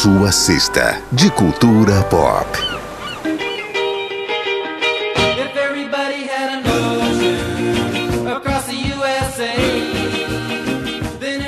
Sua cesta de cultura pop.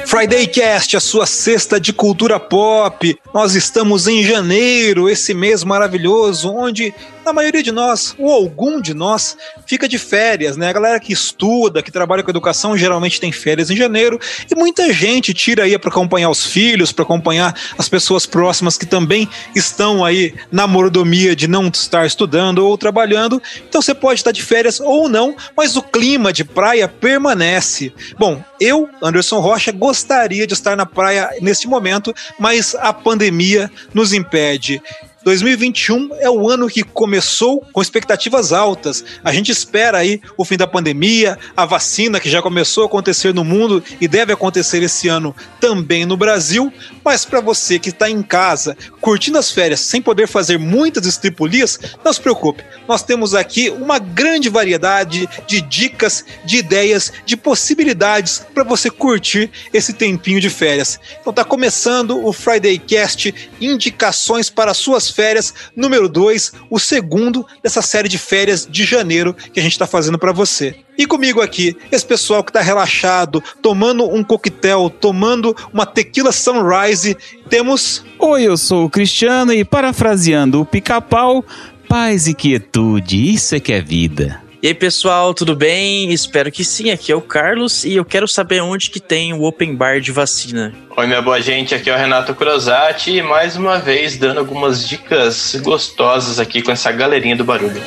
Friday Cast, a sua cesta de cultura pop. Nós estamos em janeiro, esse mês maravilhoso, onde a maioria de nós, ou algum de nós, fica de férias, né? A galera que estuda, que trabalha com educação, geralmente tem férias em janeiro, e muita gente tira aí para acompanhar os filhos, para acompanhar as pessoas próximas que também estão aí na mordomia de não estar estudando ou trabalhando. Então você pode estar de férias ou não, mas o clima de praia permanece. Bom, eu, Anderson Rocha, gostaria de estar na praia neste momento, mas a pandemia nos impede. 2021 é o ano que começou com expectativas altas. A gente espera aí o fim da pandemia, a vacina que já começou a acontecer no mundo e deve acontecer esse ano também no Brasil. Mas para você que está em casa, curtindo as férias sem poder fazer muitas estripulias, não se preocupe. Nós temos aqui uma grande variedade de dicas, de ideias, de possibilidades para você curtir esse tempinho de férias. Então tá começando o Friday Cast, indicações para suas férias, número 2, o segundo dessa série de férias de janeiro que a gente está fazendo para você. E comigo aqui, esse pessoal que está relaxado, tomando um coquetel, tomando uma tequila sunrise, temos. Oi, eu sou o Cristiano e parafraseando o pica-pau, paz e quietude, isso é que é vida. E aí, pessoal, tudo bem? Espero que sim. Aqui é o Carlos e eu quero saber onde que tem o open bar de vacina. Oi, minha boa gente, aqui é o Renato Crosati e mais uma vez dando algumas dicas gostosas aqui com essa galerinha do barulho.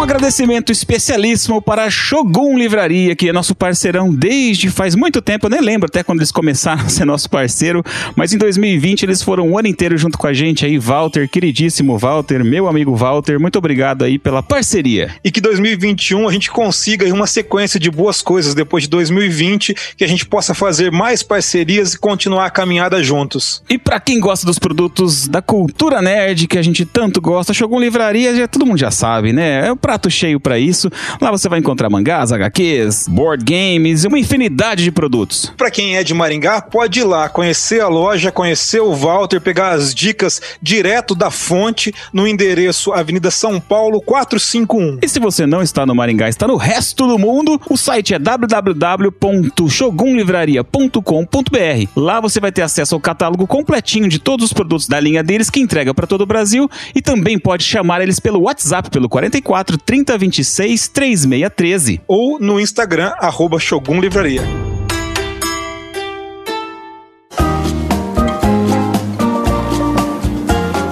Um agradecimento especialíssimo para a Shogun Livraria, que é nosso parceirão desde faz muito tempo. Eu nem lembro até quando eles começaram a ser nosso parceiro, mas em 2020 eles foram o ano inteiro junto com a gente aí. Walter, queridíssimo Walter, meu amigo Walter, muito obrigado aí pela parceria. E que 2021 a gente consiga uma sequência de boas coisas depois de 2020, que a gente possa fazer mais parcerias e continuar a caminhada juntos. E para quem gosta dos produtos da cultura nerd que a gente tanto gosta, Shogun Livraria, já, todo mundo já sabe, né? É prato cheio para isso. Lá você vai encontrar mangás, HQs, board games e uma infinidade de produtos. Para quem é de Maringá, pode ir lá conhecer a loja, conhecer o Walter, pegar as dicas direto da fonte no endereço Avenida São Paulo 451. E se você não está no Maringá, está no resto do mundo, o site é www.shogunlivraria.com.br. Lá você vai ter acesso ao catálogo completinho de todos os produtos da linha deles que entrega para todo o Brasil e também pode chamar eles pelo WhatsApp pelo 44 3026 3613 ou no Instagram, arroba Shogun Livraria.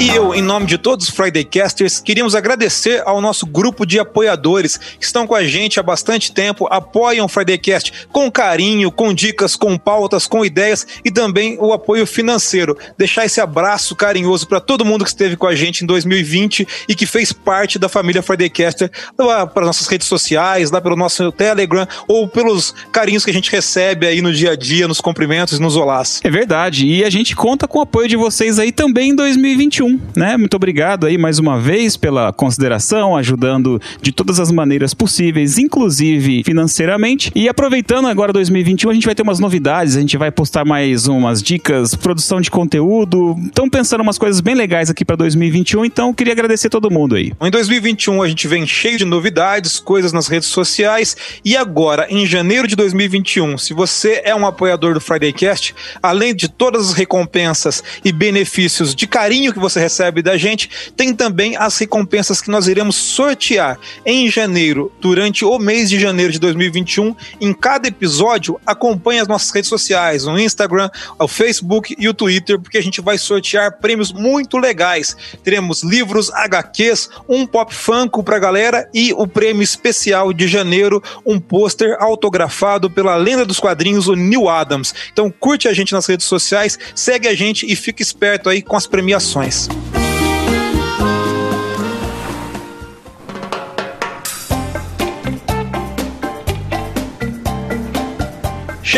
E eu, em nome de todos os Friday Casters, queríamos agradecer ao nosso grupo de apoiadores que estão com a gente há bastante tempo, apoiam o Friday Cast com carinho, com dicas, com pautas, com ideias e também o apoio financeiro. Deixar esse abraço carinhoso para todo mundo que esteve com a gente em 2020 e que fez parte da família Friday Caster, lá para nossas redes sociais, lá pelo nosso Telegram ou pelos carinhos que a gente recebe aí no dia a dia, nos cumprimentos, nos olás. É verdade. E a gente conta com o apoio de vocês aí também em 2021 né? Muito obrigado aí mais uma vez pela consideração, ajudando de todas as maneiras possíveis, inclusive financeiramente. E aproveitando agora 2021, a gente vai ter umas novidades, a gente vai postar mais umas dicas, produção de conteúdo. Estão pensando umas coisas bem legais aqui para 2021, então queria agradecer todo mundo aí. Em 2021 a gente vem cheio de novidades, coisas nas redes sociais e agora em janeiro de 2021, se você é um apoiador do Friday Cast, além de todas as recompensas e benefícios de carinho que você você recebe da gente, tem também as recompensas que nós iremos sortear em janeiro, durante o mês de janeiro de 2021. Em cada episódio, acompanhe as nossas redes sociais, o Instagram, o Facebook e o Twitter, porque a gente vai sortear prêmios muito legais. Teremos livros, HQs, um pop funko pra galera e o prêmio especial de janeiro, um pôster autografado pela lenda dos quadrinhos, o Neil Adams. Então curte a gente nas redes sociais, segue a gente e fique esperto aí com as premiações.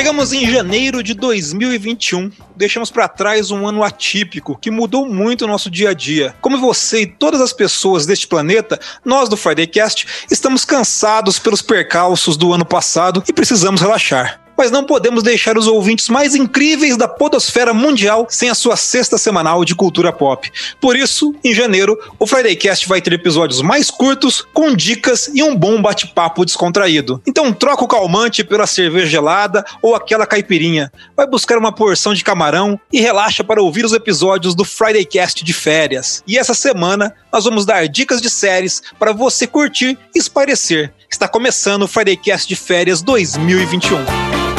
Chegamos em janeiro de 2021. Deixamos para trás um ano atípico que mudou muito o nosso dia a dia. Como você e todas as pessoas deste planeta, nós do Fridaycast estamos cansados pelos percalços do ano passado e precisamos relaxar mas não podemos deixar os ouvintes mais incríveis da podosfera mundial sem a sua sexta semanal de cultura pop. Por isso, em janeiro, o Fridaycast vai ter episódios mais curtos, com dicas e um bom bate-papo descontraído. Então troca o calmante pela cerveja gelada ou aquela caipirinha. Vai buscar uma porção de camarão e relaxa para ouvir os episódios do Fridaycast de férias. E essa semana nós vamos dar dicas de séries para você curtir e esparecer. Está começando o Fridaycast de férias 2021.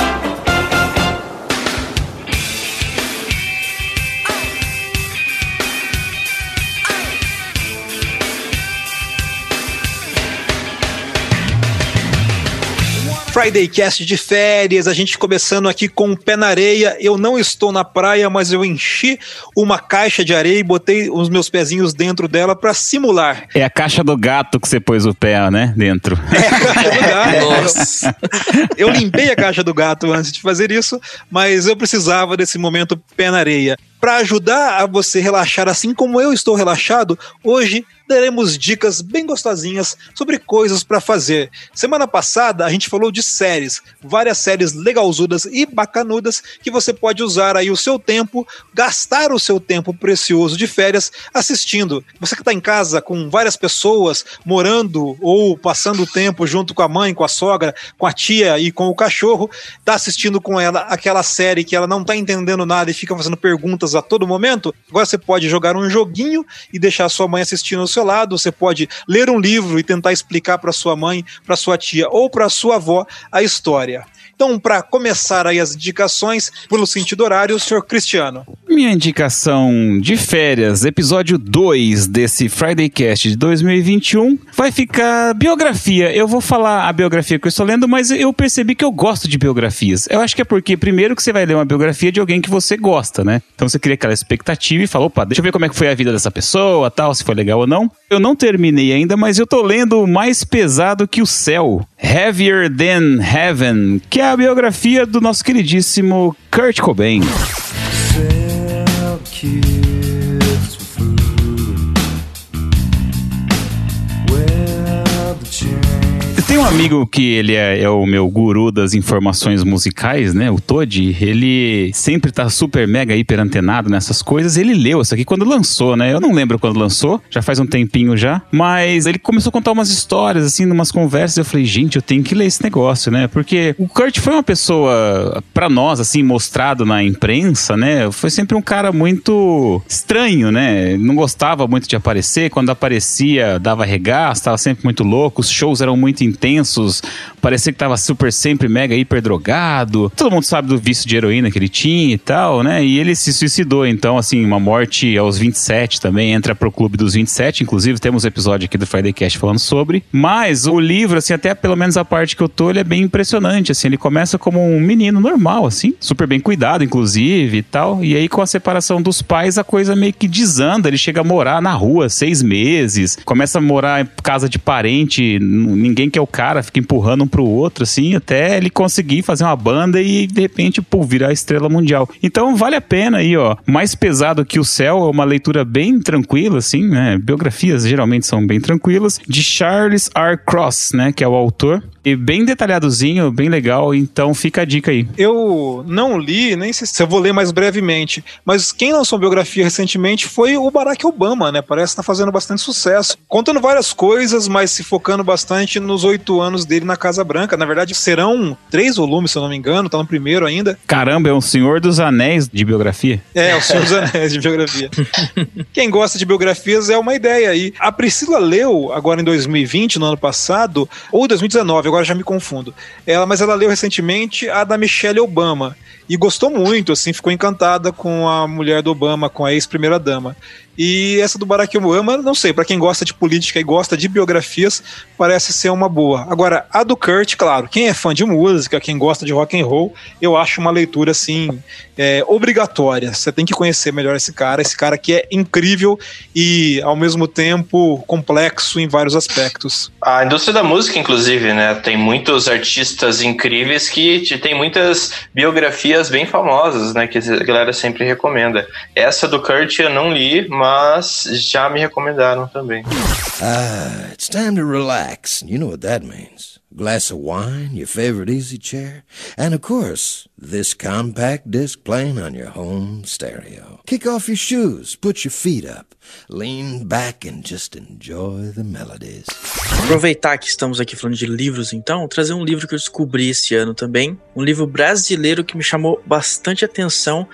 Friday Cast de férias, a gente começando aqui com o pé na areia. Eu não estou na praia, mas eu enchi uma caixa de areia e botei os meus pezinhos dentro dela para simular. É a caixa do gato que você pôs o pé, né? Dentro. É a caixa do gato. Nossa. Eu limpei a caixa do gato antes de fazer isso, mas eu precisava desse momento pé na areia. Para ajudar a você relaxar assim como eu estou relaxado, hoje teremos dicas bem gostosinhas sobre coisas para fazer. Semana passada a gente falou de séries, várias séries legalzudas e bacanudas que você pode usar aí o seu tempo, gastar o seu tempo precioso de férias assistindo. Você que está em casa com várias pessoas morando ou passando tempo junto com a mãe, com a sogra, com a tia e com o cachorro, está assistindo com ela aquela série que ela não está entendendo nada e fica fazendo perguntas a todo momento. Agora você pode jogar um joguinho e deixar sua mãe assistindo o seu seu lado, você pode ler um livro e tentar explicar para sua mãe, para sua tia ou para sua avó a história. Então, para começar aí as indicações, pelo sentido horário, o senhor Cristiano. Minha indicação de férias, episódio 2 desse Friday Cast de 2021, vai ficar biografia. Eu vou falar a biografia que eu estou lendo, mas eu percebi que eu gosto de biografias. Eu acho que é porque, primeiro, que você vai ler uma biografia de alguém que você gosta, né? Então você cria aquela expectativa e fala, opa, deixa eu ver como é que foi a vida dessa pessoa, tal, se foi legal ou não. Eu não terminei ainda, mas eu tô lendo Mais Pesado que o Céu, Heavier Than Heaven, que é a biografia do nosso queridíssimo Kurt Cobain. Tem um amigo que ele é, é, o meu guru das informações musicais, né? O Todd. Ele sempre tá super mega hiper antenado nessas coisas. Ele leu isso aqui quando lançou, né? Eu não lembro quando lançou, já faz um tempinho já. Mas ele começou a contar umas histórias, assim, numas conversas. Eu falei, gente, eu tenho que ler esse negócio, né? Porque o Kurt foi uma pessoa, para nós, assim, mostrado na imprensa, né? Foi sempre um cara muito estranho, né? Não gostava muito de aparecer. Quando aparecia, dava regaço, tava sempre muito louco. Os shows eram muito intensos intensos, parecia que tava super sempre mega hiper drogado. Todo mundo sabe do vício de heroína que ele tinha e tal, né? E ele se suicidou, então, assim, uma morte aos 27 também, entra pro clube dos 27, inclusive temos episódio aqui do Friday Cast falando sobre. Mas o livro, assim, até pelo menos a parte que eu tô, ele é bem impressionante, assim, ele começa como um menino normal, assim, super bem cuidado, inclusive, e tal. E aí, com a separação dos pais, a coisa meio que desanda, ele chega a morar na rua seis meses, começa a morar em casa de parente, ninguém quer o cara, fica empurrando um pro outro, assim, até ele conseguir fazer uma banda e de repente, pô, virar estrela mundial. Então vale a pena aí, ó. Mais pesado que o céu é uma leitura bem tranquila, assim, né? Biografias geralmente são bem tranquilas. De Charles R. Cross, né? Que é o autor. E bem detalhadozinho, bem legal, então fica a dica aí. Eu não li, nem sei se eu vou ler mais brevemente, mas quem lançou biografia recentemente foi o Barack Obama, né? Parece estar tá fazendo bastante sucesso. Contando várias coisas, mas se focando bastante nos oito anos dele na Casa Branca. Na verdade, serão três volumes, se eu não me engano, tá no primeiro ainda. Caramba, é um Senhor dos Anéis de biografia? É, o Senhor dos Anéis de biografia. quem gosta de biografias é uma ideia aí. A Priscila leu, agora em 2020, no ano passado, ou 2019, agora já me confundo. Ela, mas ela leu recentemente a da Michelle Obama e gostou muito, assim, ficou encantada com a mulher do Obama, com a ex-primeira dama. E essa do Barack Obama, não sei, para quem gosta de política e gosta de biografias, parece ser uma boa. Agora, a do Kurt, claro, quem é fã de música, quem gosta de rock and roll, eu acho uma leitura assim é, obrigatória. Você tem que conhecer melhor esse cara, esse cara que é incrível e ao mesmo tempo complexo em vários aspectos. A indústria da música, inclusive, né, tem muitos artistas incríveis que tem muitas biografias bem famosas, né, que a galera sempre recomenda. Essa do Kurt eu não li, mas já me recomendaram também. Ah, it's time to relax. You know what that means. A glass of wine, your favorite easy chair, and of course, this compact disc playing on your home stereo. Kick off your shoes, put your feet up, lean back and just enjoy the melodies. Aproveitar que estamos aqui falando de livros, então, trazer um livro que eu descobri esse ano também. Um livro brasileiro que me chamou bastante atenção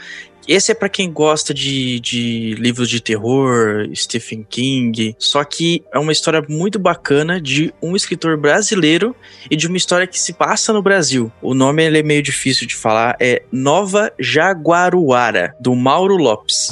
esse é para quem gosta de, de livros de terror, Stephen King. Só que é uma história muito bacana de um escritor brasileiro e de uma história que se passa no Brasil. O nome é meio difícil de falar, é Nova Jaguaruara, do Mauro Lopes.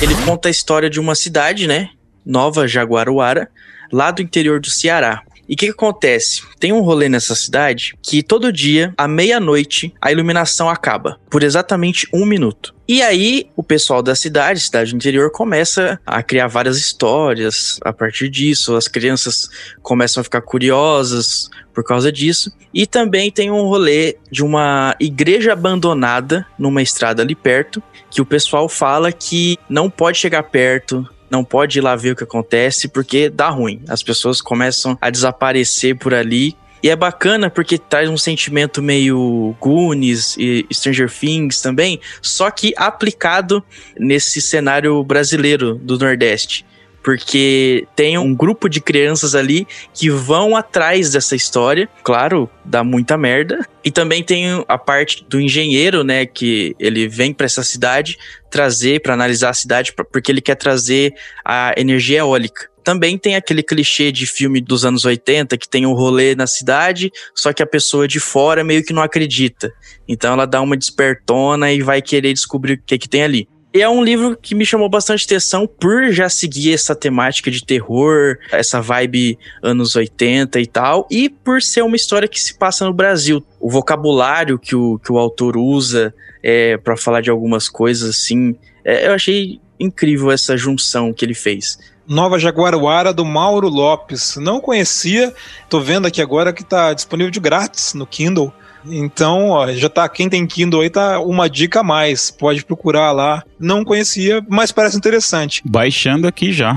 Ele conta a história de uma cidade, né? Nova Jaguaruara, lá do interior do Ceará. E o que, que, acontece? Tem um rolê nessa cidade que todo dia, à meia-noite, a iluminação acaba por exatamente um minuto. E aí, o pessoal da cidade, cidade interior, começa a criar várias histórias a partir disso. As crianças começam a ficar curiosas por causa disso. E também tem um rolê de uma igreja abandonada numa estrada ali perto, que o pessoal fala que não pode chegar perto, não pode ir lá ver o que acontece porque dá ruim. As pessoas começam a desaparecer por ali. E é bacana porque traz um sentimento meio Goonies e Stranger Things também, só que aplicado nesse cenário brasileiro do Nordeste porque tem um grupo de crianças ali que vão atrás dessa história. Claro, dá muita merda. E também tem a parte do engenheiro, né, que ele vem para essa cidade trazer para analisar a cidade, porque ele quer trazer a energia eólica. Também tem aquele clichê de filme dos anos 80 que tem um rolê na cidade, só que a pessoa de fora meio que não acredita. Então ela dá uma despertona e vai querer descobrir o que, que tem ali. É um livro que me chamou bastante atenção por já seguir essa temática de terror, essa vibe anos 80 e tal, e por ser uma história que se passa no Brasil. O vocabulário que o, que o autor usa é, para falar de algumas coisas assim, é, eu achei incrível essa junção que ele fez. Nova Jaguaruara do Mauro Lopes. Não conhecia, tô vendo aqui agora que tá disponível de grátis no Kindle. Então, ó, já tá. Quem tem Kindle aí tá uma dica a mais. Pode procurar lá. Não conhecia, mas parece interessante. Baixando aqui já.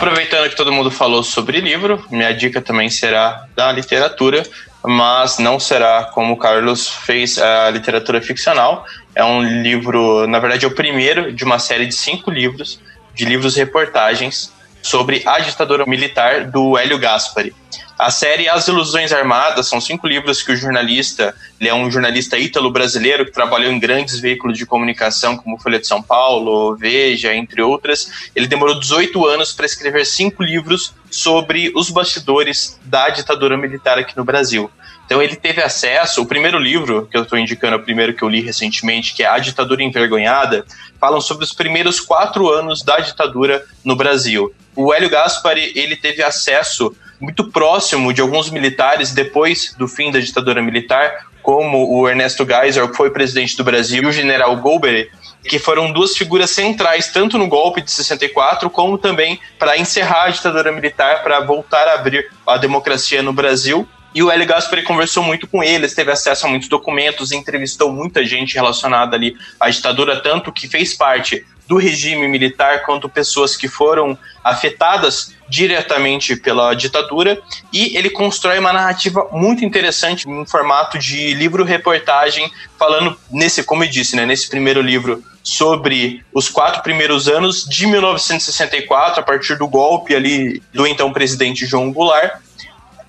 Aproveitando que todo mundo falou sobre livro, minha dica também será da literatura, mas não será como o Carlos fez a literatura ficcional. É um livro, na verdade, é o primeiro de uma série de cinco livros, de livros reportagens sobre a ditadura militar do Hélio Gaspari. A série As Ilusões Armadas são cinco livros que o jornalista, ele é um jornalista ítalo-brasileiro que trabalhou em grandes veículos de comunicação como Folha de São Paulo, Veja, entre outras. Ele demorou 18 anos para escrever cinco livros sobre os bastidores da ditadura militar aqui no Brasil. Então ele teve acesso, o primeiro livro que eu estou indicando, o primeiro que eu li recentemente, que é A Ditadura Envergonhada, falam sobre os primeiros quatro anos da ditadura no Brasil. O Hélio Gaspari, ele teve acesso muito próximo de alguns militares depois do fim da ditadura militar, como o Ernesto Geisel, que foi presidente do Brasil, e o general Golbery, que foram duas figuras centrais, tanto no golpe de 64, como também para encerrar a ditadura militar, para voltar a abrir a democracia no Brasil. E o Hélio Gaspari conversou muito com eles, teve acesso a muitos documentos, entrevistou muita gente relacionada ali à ditadura, tanto que fez parte do regime militar quanto pessoas que foram afetadas diretamente pela ditadura e ele constrói uma narrativa muito interessante em formato de livro-reportagem falando nesse, como eu disse, né, nesse primeiro livro sobre os quatro primeiros anos de 1964 a partir do golpe ali do então presidente João Goulart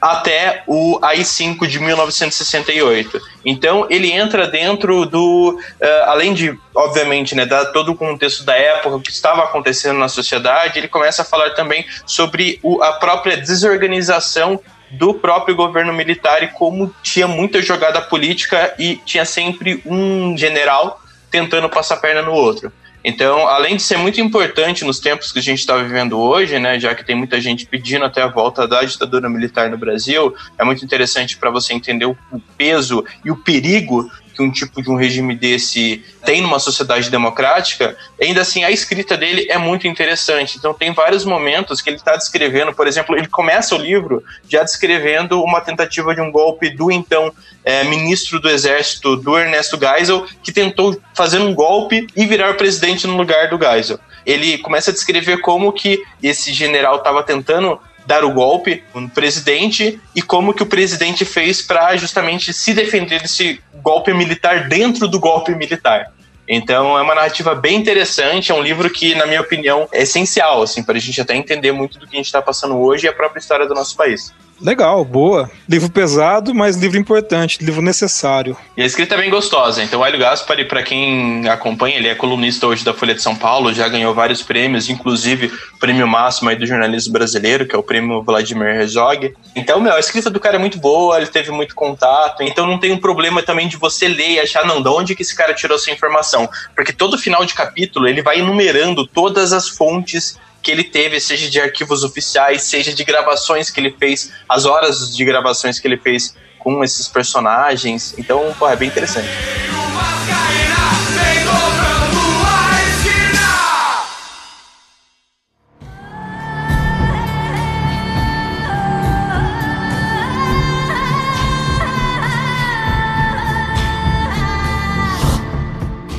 até o AI-5 de 1968. Então ele entra dentro do, uh, além de, obviamente, né, dar todo o contexto da época, o que estava acontecendo na sociedade, ele começa a falar também sobre o, a própria desorganização do próprio governo militar e como tinha muita jogada política e tinha sempre um general tentando passar perna no outro. Então, além de ser muito importante nos tempos que a gente está vivendo hoje, né, já que tem muita gente pedindo até a volta da ditadura militar no Brasil, é muito interessante para você entender o peso e o perigo que um tipo de um regime desse tem numa sociedade democrática, ainda assim a escrita dele é muito interessante. Então tem vários momentos que ele está descrevendo, por exemplo, ele começa o livro já descrevendo uma tentativa de um golpe do então é, ministro do exército do Ernesto Geisel, que tentou fazer um golpe e virar presidente no lugar do Geisel. Ele começa a descrever como que esse general estava tentando dar o golpe no presidente e como que o presidente fez para justamente se defender desse golpe militar dentro do golpe militar. Então é uma narrativa bem interessante, é um livro que, na minha opinião, é essencial assim, para a gente até entender muito do que a gente está passando hoje e a própria história do nosso país. Legal, boa. Livro pesado, mas livro importante, livro necessário. E a escrita é bem gostosa. Então, o Hélio Gaspari, para quem acompanha, ele é colunista hoje da Folha de São Paulo, já ganhou vários prêmios, inclusive o prêmio máximo aí do jornalismo brasileiro, que é o prêmio Vladimir Herzog. Então, meu, a escrita do cara é muito boa, ele teve muito contato, então não tem um problema também de você ler e achar, não, de onde que esse cara tirou essa informação? Porque todo final de capítulo ele vai enumerando todas as fontes que ele teve, seja de arquivos oficiais, seja de gravações que ele fez, as horas de gravações que ele fez com esses personagens. Então, pô, é bem interessante.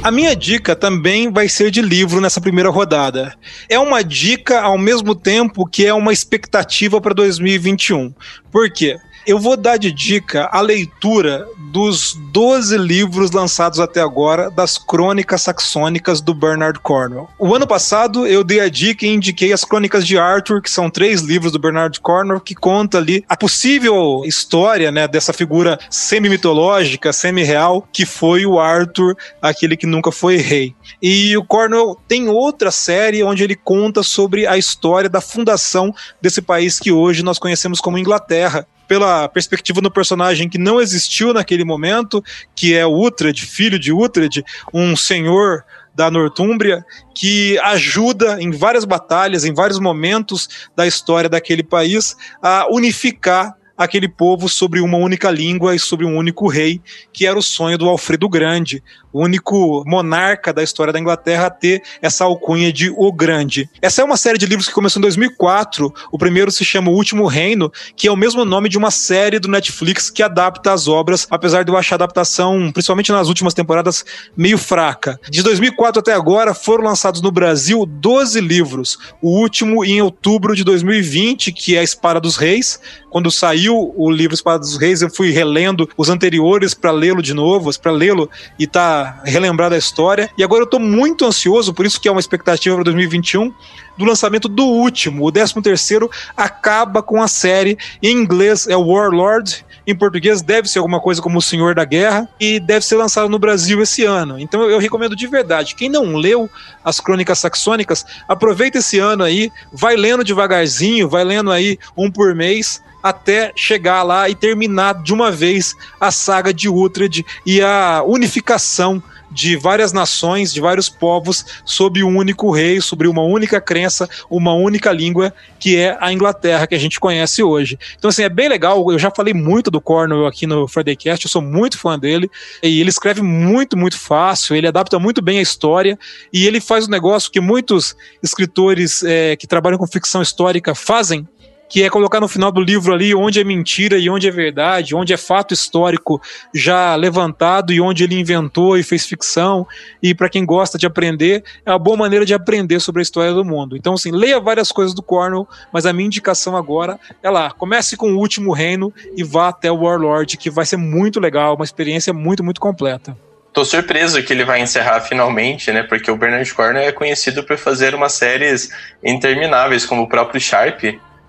A minha dica também vai ser de livro nessa primeira rodada. É uma dica ao mesmo tempo que é uma expectativa para 2021. Por quê? Eu vou dar de dica a leitura dos 12 livros lançados até agora das Crônicas Saxônicas do Bernard Cornwell. O ano passado eu dei a dica e indiquei as Crônicas de Arthur, que são três livros do Bernard Cornwell que conta ali a possível história, né, dessa figura semi-mitológica, semi-real, que foi o Arthur, aquele que nunca foi rei. E o Cornwell tem outra série onde ele conta sobre a história da fundação desse país que hoje nós conhecemos como Inglaterra pela perspectiva do personagem que não existiu naquele momento, que é Uhtred, filho de Uhtred, um senhor da Nortúmbria, que ajuda em várias batalhas, em vários momentos da história daquele país, a unificar aquele povo sobre uma única língua e sobre um único rei, que era o sonho do Alfredo Grande, o único monarca da história da Inglaterra a ter essa alcunha de O Grande. Essa é uma série de livros que começou em 2004. O primeiro se chama O Último Reino, que é o mesmo nome de uma série do Netflix que adapta as obras, apesar de eu achar a adaptação, principalmente nas últimas temporadas, meio fraca. De 2004 até agora foram lançados no Brasil 12 livros. O último em outubro de 2020, que é A Espada dos Reis. Quando saiu o livro Espada dos Reis, eu fui relendo os anteriores para lê-lo de novo, para lê-lo e tá relembrar da história. E agora eu tô muito ansioso, por isso que é uma expectativa para 2021, do lançamento do último. O 13 terceiro acaba com a série. Em inglês é Warlord, em português deve ser alguma coisa como O Senhor da Guerra e deve ser lançado no Brasil esse ano. Então eu recomendo de verdade. Quem não leu as Crônicas Saxônicas, aproveita esse ano aí, vai lendo devagarzinho, vai lendo aí um por mês até chegar lá e terminar de uma vez a saga de Uhtred e a unificação de várias nações, de vários povos, sob um único rei, sobre uma única crença, uma única língua, que é a Inglaterra, que a gente conhece hoje. Então, assim, é bem legal. Eu já falei muito do Cornwell aqui no Friday Cast, eu sou muito fã dele, e ele escreve muito, muito fácil, ele adapta muito bem a história, e ele faz um negócio que muitos escritores é, que trabalham com ficção histórica fazem, que é colocar no final do livro ali onde é mentira e onde é verdade, onde é fato histórico já levantado e onde ele inventou e fez ficção. E para quem gosta de aprender, é uma boa maneira de aprender sobre a história do mundo. Então, assim, leia várias coisas do Cornwell, mas a minha indicação agora é lá, comece com o Último Reino e vá até o Warlord, que vai ser muito legal, uma experiência muito, muito completa. Tô surpreso que ele vai encerrar finalmente, né? Porque o Bernard Cornwell é conhecido por fazer umas séries intermináveis, como o próprio Sharp,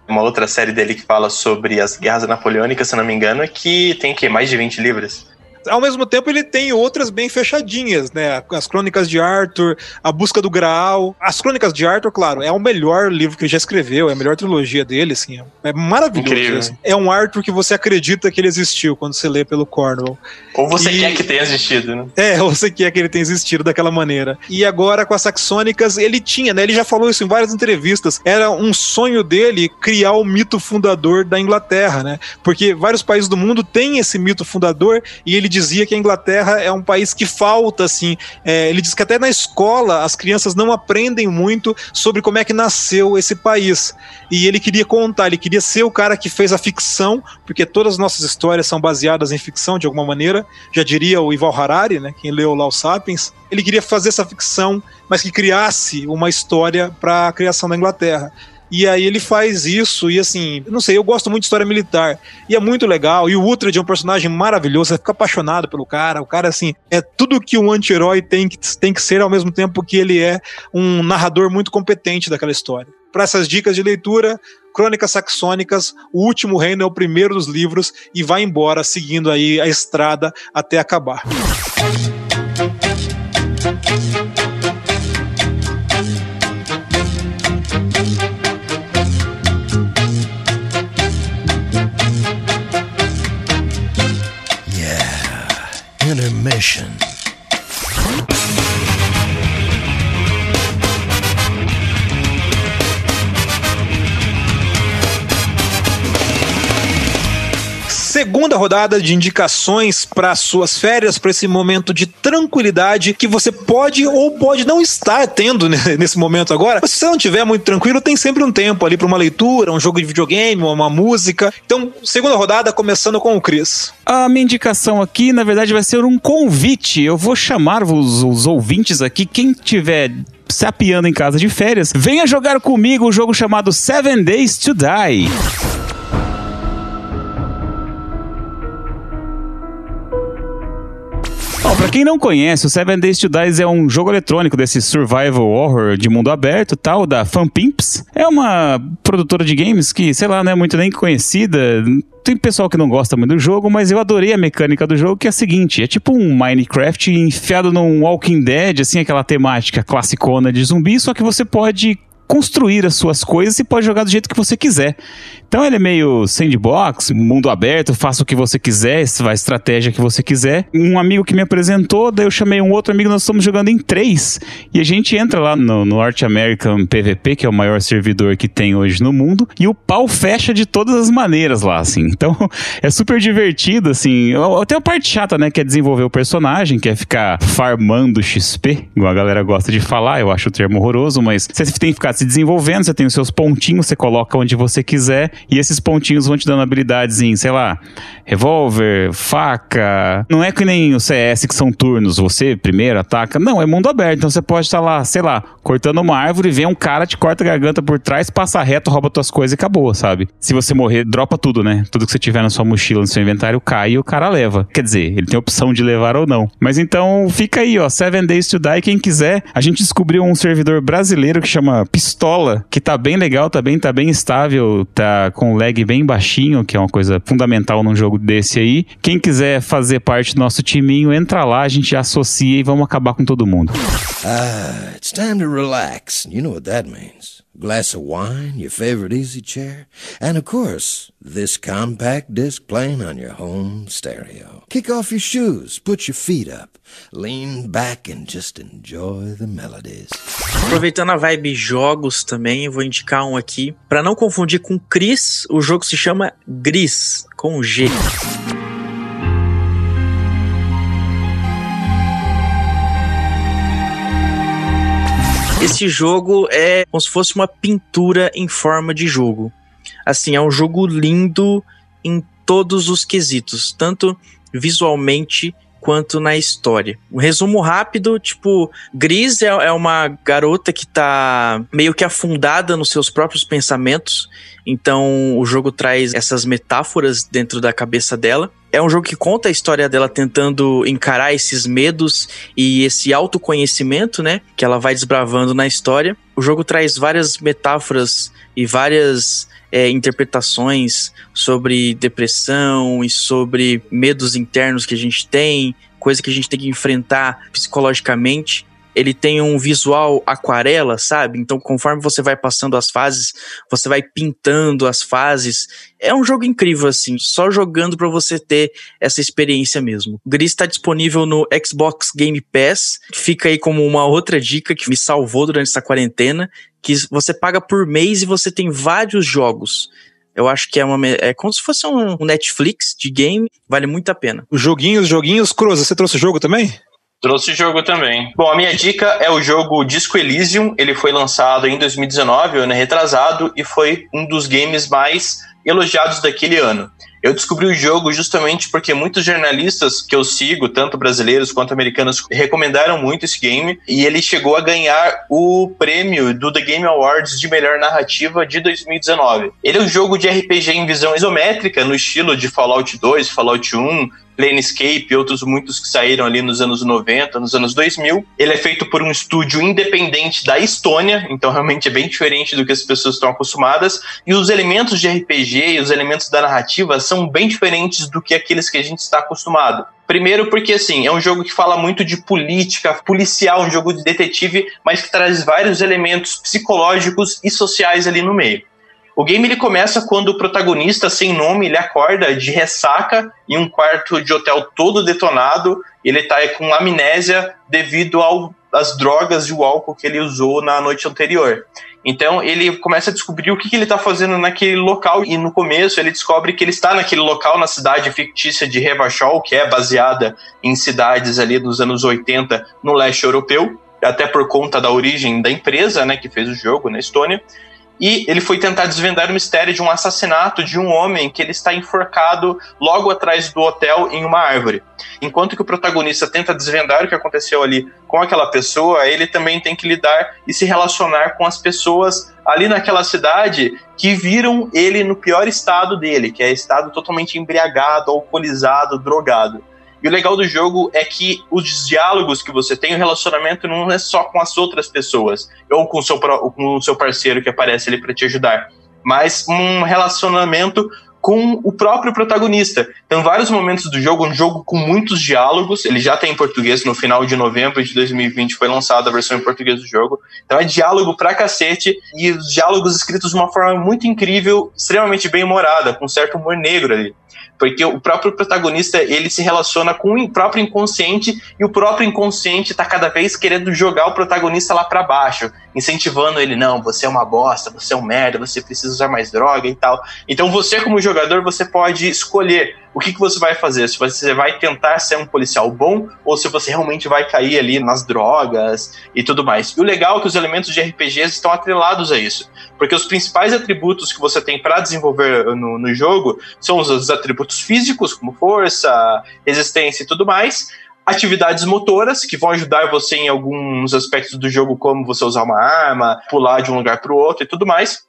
uma outra série dele que fala sobre as guerras napoleônicas, se não me engano, que tem que mais de 20 livros. Ao mesmo tempo, ele tem outras bem fechadinhas, né? As Crônicas de Arthur, A Busca do Graal. As Crônicas de Arthur, claro, é o melhor livro que ele já escreveu, é a melhor trilogia dele, assim. É maravilhoso. Assim. É um Arthur que você acredita que ele existiu quando você lê pelo Cornwell. Ou você e... quer que tenha existido, né? É, ou você quer que ele tenha existido daquela maneira. E agora, com as Saxônicas, ele tinha, né? Ele já falou isso em várias entrevistas. Era um sonho dele criar o mito fundador da Inglaterra, né? Porque vários países do mundo têm esse mito fundador e ele dizia que a Inglaterra é um país que falta, assim. É, ele diz que até na escola as crianças não aprendem muito sobre como é que nasceu esse país. E ele queria contar, ele queria ser o cara que fez a ficção, porque todas as nossas histórias são baseadas em ficção de alguma maneira. Já diria o Ival Harari, né? Quem leu lá o Sapiens. Ele queria fazer essa ficção, mas que criasse uma história para a criação da Inglaterra. E aí ele faz isso, e assim, não sei, eu gosto muito de história militar. E é muito legal. E o Uhtred é um personagem maravilhoso, você fica apaixonado pelo cara. O cara, assim, é tudo que um anti-herói tem que, tem que ser, ao mesmo tempo que ele é um narrador muito competente daquela história. Para essas dicas de leitura, Crônicas Saxônicas, O Último Reino é o primeiro dos livros e vai embora seguindo aí a estrada até acabar. Rodada de indicações para suas férias, para esse momento de tranquilidade que você pode ou pode não estar tendo nesse momento agora. Mas se você não tiver muito tranquilo, tem sempre um tempo ali para uma leitura, um jogo de videogame, uma música. Então, segunda rodada começando com o Cris. A minha indicação aqui, na verdade, vai ser um convite. Eu vou chamar os, os ouvintes aqui, quem tiver se apiando em casa de férias, venha jogar comigo o um jogo chamado Seven Days to Die. Pra quem não conhece, o Seven Days to Die é um jogo eletrônico desse survival horror de mundo aberto tal, da Funpimps. É uma produtora de games que, sei lá, não é muito nem conhecida, tem pessoal que não gosta muito do jogo, mas eu adorei a mecânica do jogo, que é a seguinte: é tipo um Minecraft enfiado num Walking Dead, assim, aquela temática classicona de zumbi, só que você pode construir as suas coisas e pode jogar do jeito que você quiser. Então ele é meio sandbox, mundo aberto, faça o que você quiser, a estratégia que você quiser. Um amigo que me apresentou, daí eu chamei um outro amigo, nós estamos jogando em três. E a gente entra lá no North American PVP, que é o maior servidor que tem hoje no mundo, e o pau fecha de todas as maneiras lá, assim. Então é super divertido, assim. Tem a parte chata, né, que é desenvolver o personagem, que é ficar farmando XP, igual a galera gosta de falar, eu acho o termo horroroso, mas você tem que ficar se desenvolvendo, você tem os seus pontinhos, você coloca onde você quiser e esses pontinhos vão te dando habilidades em, sei lá, revólver, faca. Não é que nem o CS que são turnos, você primeiro ataca. Não, é mundo aberto. Então você pode estar lá, sei lá, cortando uma árvore, vem um cara, te corta a garganta por trás, passa reto, rouba tuas coisas e acabou, sabe? Se você morrer, dropa tudo, né? Tudo que você tiver na sua mochila, no seu inventário, cai e o cara leva. Quer dizer, ele tem opção de levar ou não. Mas então fica aí, ó, Seven Days to Die, quem quiser. A gente descobriu um servidor brasileiro que chama Pistola, que tá bem legal, tá bem, tá bem estável, tá com lag bem baixinho, que é uma coisa fundamental num jogo desse aí. Quem quiser fazer parte do nosso timinho, entra lá, a gente associa e vamos acabar com todo mundo. Ah, it's time to relax. You know what that means. Glass of wine, your favorite easy chair, and of course, this compact disc playing on your home stereo. Kick off your shoes, put your feet up, lean back and just enjoy the melodies. Aproveitando a vibe jogos também, vou indicar um aqui. Para não confundir com Chris, o jogo se chama Gris, com G. Esse jogo é como se fosse uma pintura em forma de jogo. Assim, é um jogo lindo em todos os quesitos, tanto visualmente quanto na história. Um resumo rápido, tipo, Gris é, é, uma garota que tá meio que afundada nos seus próprios pensamentos, então o jogo traz essas metáforas dentro da cabeça dela. É um jogo que conta a história dela tentando encarar esses medos e esse autoconhecimento, né? Que ela vai desbravando na história. O jogo traz várias metáforas e várias é, interpretações sobre depressão e sobre medos internos que a gente tem, coisa que a gente tem que enfrentar psicologicamente ele tem um visual aquarela, sabe? Então, conforme você vai passando as fases, você vai pintando as fases. É um jogo incrível, assim, só jogando para você ter essa experiência mesmo. O Gris está disponível no Xbox Game Pass. Fica aí como uma outra dica que me salvou durante essa quarentena, que você paga por mês e você tem vários jogos. Eu acho que é uma é como se fosse um Netflix de game, vale muito a pena. Os joguinhos, joguinhos, Cruz, você trouxe jogo também? Trouxe jogo também. Bom, a minha dica é o jogo Disco Elysium. Ele foi lançado em 2019, ano retrasado, e foi um dos games mais elogiados daquele ano. Eu descobri o jogo justamente porque muitos jornalistas que eu sigo, tanto brasileiros quanto americanos, recomendaram muito esse game e ele chegou a ganhar o prêmio do The Game Awards de melhor narrativa de 2019. Ele é um jogo de RPG em visão isométrica, no estilo de Fallout 2, Fallout 1, Planescape e outros muitos que saíram ali nos anos 90, nos anos 2000. Ele é feito por um estúdio independente da Estônia, então realmente é bem diferente do que as pessoas estão acostumadas. E os elementos de RPG e os elementos da narrativa são bem diferentes do que aqueles que a gente está acostumado. Primeiro porque, assim, é um jogo que fala muito de política, policial, um jogo de detetive, mas que traz vários elementos psicológicos e sociais ali no meio. O game ele começa quando o protagonista sem nome ele acorda de ressaca em um quarto de hotel todo detonado. Ele tá com amnésia devido às drogas e o álcool que ele usou na noite anterior. Então ele começa a descobrir o que, que ele está fazendo naquele local e no começo ele descobre que ele está naquele local na cidade fictícia de Revachol, que é baseada em cidades ali dos anos 80 no leste europeu, até por conta da origem da empresa, né, que fez o jogo na Estônia e ele foi tentar desvendar o mistério de um assassinato de um homem que ele está enforcado logo atrás do hotel em uma árvore. Enquanto que o protagonista tenta desvendar o que aconteceu ali com aquela pessoa, ele também tem que lidar e se relacionar com as pessoas ali naquela cidade que viram ele no pior estado dele, que é estado totalmente embriagado, alcoolizado, drogado. E o legal do jogo é que os diálogos que você tem, o relacionamento não é só com as outras pessoas, ou com o seu, com o seu parceiro que aparece ali para te ajudar, mas um relacionamento com o próprio protagonista. Então, vários momentos do jogo, um jogo com muitos diálogos, ele já tem em português, no final de novembro de 2020 foi lançada a versão em português do jogo. Então é diálogo pra cacete, e os diálogos escritos de uma forma muito incrível, extremamente bem humorada, com um certo humor negro ali porque o próprio protagonista ele se relaciona com o próprio inconsciente e o próprio inconsciente está cada vez querendo jogar o protagonista lá para baixo, incentivando ele não, você é uma bosta, você é um merda, você precisa usar mais droga e tal. Então você como jogador você pode escolher o que, que você vai fazer, se você vai tentar ser um policial bom ou se você realmente vai cair ali nas drogas e tudo mais. E o legal é que os elementos de RPGs estão atrelados a isso, porque os principais atributos que você tem para desenvolver no, no jogo são os, os atributos físicos, como força, resistência e tudo mais, atividades motoras que vão ajudar você em alguns aspectos do jogo, como você usar uma arma, pular de um lugar para o outro e tudo mais.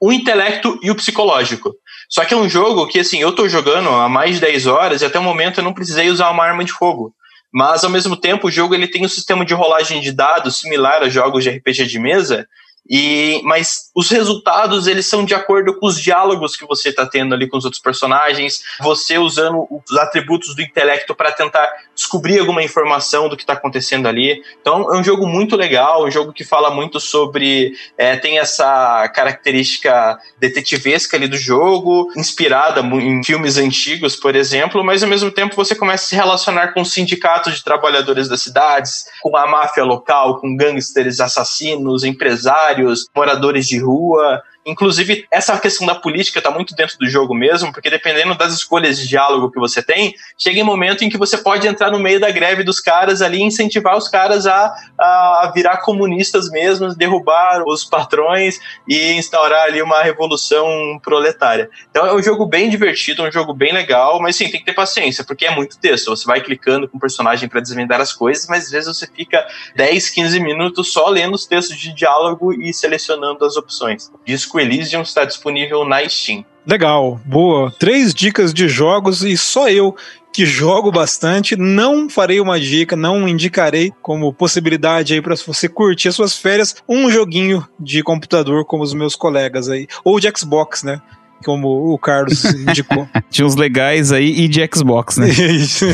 O intelecto e o psicológico. Só que é um jogo que, assim, eu tô jogando há mais de 10 horas e até o momento eu não precisei usar uma arma de fogo. Mas, ao mesmo tempo, o jogo ele tem um sistema de rolagem de dados similar a jogos de RPG de mesa, e, mas os resultados eles são de acordo com os diálogos que você está tendo ali com os outros personagens, você usando os atributos do intelecto para tentar descobrir alguma informação do que está acontecendo ali. Então é um jogo muito legal, um jogo que fala muito sobre é, tem essa característica detetivesca ali do jogo, inspirada em filmes antigos, por exemplo, mas ao mesmo tempo você começa a se relacionar com sindicatos de trabalhadores das cidades, com a máfia local, com gangsters, assassinos, empresários moradores de rua, Inclusive, essa questão da política está muito dentro do jogo mesmo, porque dependendo das escolhas de diálogo que você tem, chega em um momento em que você pode entrar no meio da greve dos caras ali e incentivar os caras a, a virar comunistas mesmo, derrubar os patrões e instaurar ali uma revolução proletária. Então é um jogo bem divertido, um jogo bem legal, mas sim, tem que ter paciência, porque é muito texto. Você vai clicando com o personagem para desvendar as coisas, mas às vezes você fica 10, 15 minutos só lendo os textos de diálogo e selecionando as opções. Disco Elysium está disponível na Steam. Legal, boa. Três dicas de jogos e só eu que jogo bastante. Não farei uma dica, não indicarei como possibilidade aí para você curtir as suas férias um joguinho de computador como os meus colegas aí, ou de Xbox, né? Como o Carlos indicou. Tinha uns legais aí e de Xbox, né? Isso.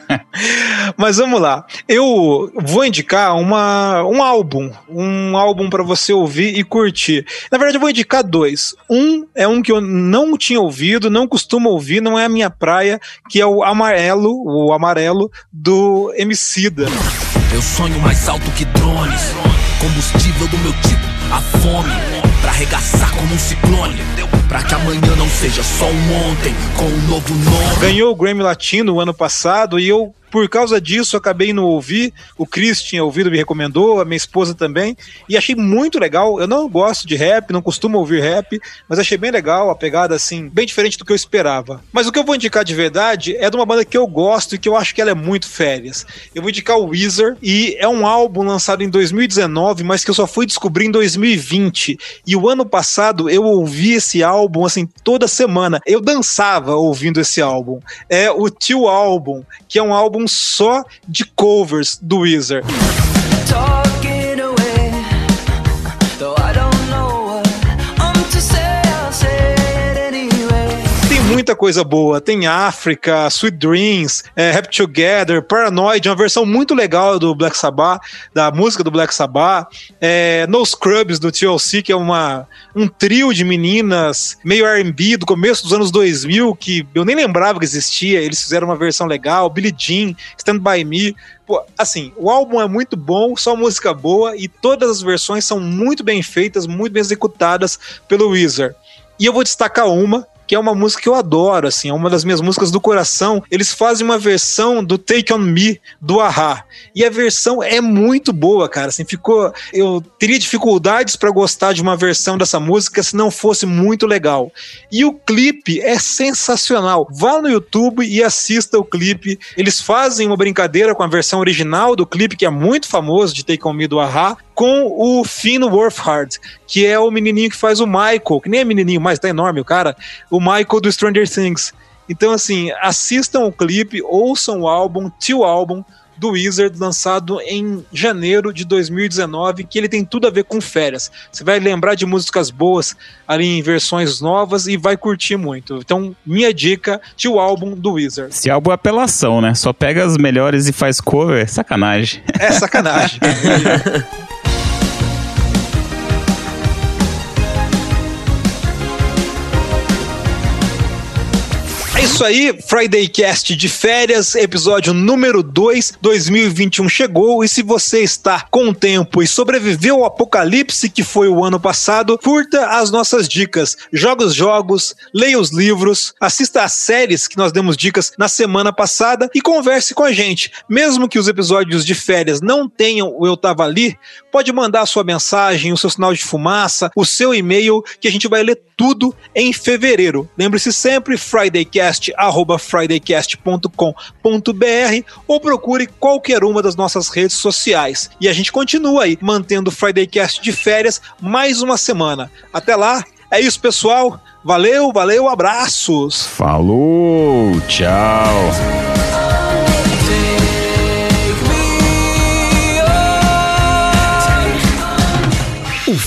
Mas vamos lá. Eu vou indicar uma, um álbum, um álbum para você ouvir e curtir. Na verdade, eu vou indicar dois. Um é um que eu não tinha ouvido, não costumo ouvir, não é a minha praia, que é o Amarelo, o Amarelo do Emicida. Eu sonho mais alto que drones, combustível do meu tipo, a fome arregaçar como um ciclone Pra que amanhã não seja só um ontem Com um novo nome. Ganhou o Grammy Latino ano passado E eu por causa disso, acabei não ouvir. O Chris tinha ouvido, me recomendou, a minha esposa também. E achei muito legal. Eu não gosto de rap, não costumo ouvir rap, mas achei bem legal a pegada, assim, bem diferente do que eu esperava. Mas o que eu vou indicar de verdade é de uma banda que eu gosto e que eu acho que ela é muito férias. Eu vou indicar o Weezer, e é um álbum lançado em 2019, mas que eu só fui descobrir em 2020. E o ano passado eu ouvi esse álbum, assim, toda semana. Eu dançava ouvindo esse álbum. É o Tio Álbum, que é um álbum álbum só de covers do Weezer. Muita coisa boa. Tem África, Sweet Dreams, é, Happy Together, Paranoid, uma versão muito legal do Black Sabbath, da música do Black Sabbath. É, no Scrubs do TLC, que é uma, um trio de meninas meio R&B do começo dos anos 2000, que eu nem lembrava que existia. Eles fizeram uma versão legal. Billie Jean, Stand By Me. Pô, assim, o álbum é muito bom, só música boa e todas as versões são muito bem feitas, muito bem executadas pelo Weezer. E eu vou destacar uma que é uma música que eu adoro, assim, é uma das minhas músicas do coração. Eles fazem uma versão do Take On Me do Ahá. E a versão é muito boa, cara, assim, ficou eu teria dificuldades para gostar de uma versão dessa música se não fosse muito legal. E o clipe é sensacional. Vá no YouTube e assista o clipe. Eles fazem uma brincadeira com a versão original do clipe que é muito famoso de Take On Me do Ahá com o Finn Wolfhard, que é o menininho que faz o Michael, que nem é menininho, mas tá enorme o cara, o Michael do Stranger Things. Então, assim, assistam o clipe, ouçam o álbum, tio álbum do Wizard, lançado em janeiro de 2019, que ele tem tudo a ver com férias. Você vai lembrar de músicas boas ali em versões novas e vai curtir muito. Então, minha dica, tio álbum do Wizard. Esse álbum é apelação, né? Só pega as melhores e faz cover, sacanagem. É sacanagem. É isso aí, Friday Cast de férias, episódio número 2, 2021 chegou. E se você está com tempo e sobreviveu ao apocalipse que foi o ano passado, curta as nossas dicas. Joga os jogos, leia os livros, assista às séries que nós demos dicas na semana passada e converse com a gente. Mesmo que os episódios de férias não tenham o Eu Tava Ali, pode mandar a sua mensagem, o seu sinal de fumaça, o seu e-mail, que a gente vai ler tudo em fevereiro. Lembre-se sempre, fridaycast.fridaycast.com.br ou procure qualquer uma das nossas redes sociais. E a gente continua aí, mantendo o Fridaycast de férias mais uma semana. Até lá, é isso, pessoal. Valeu, valeu, abraços. Falou, tchau.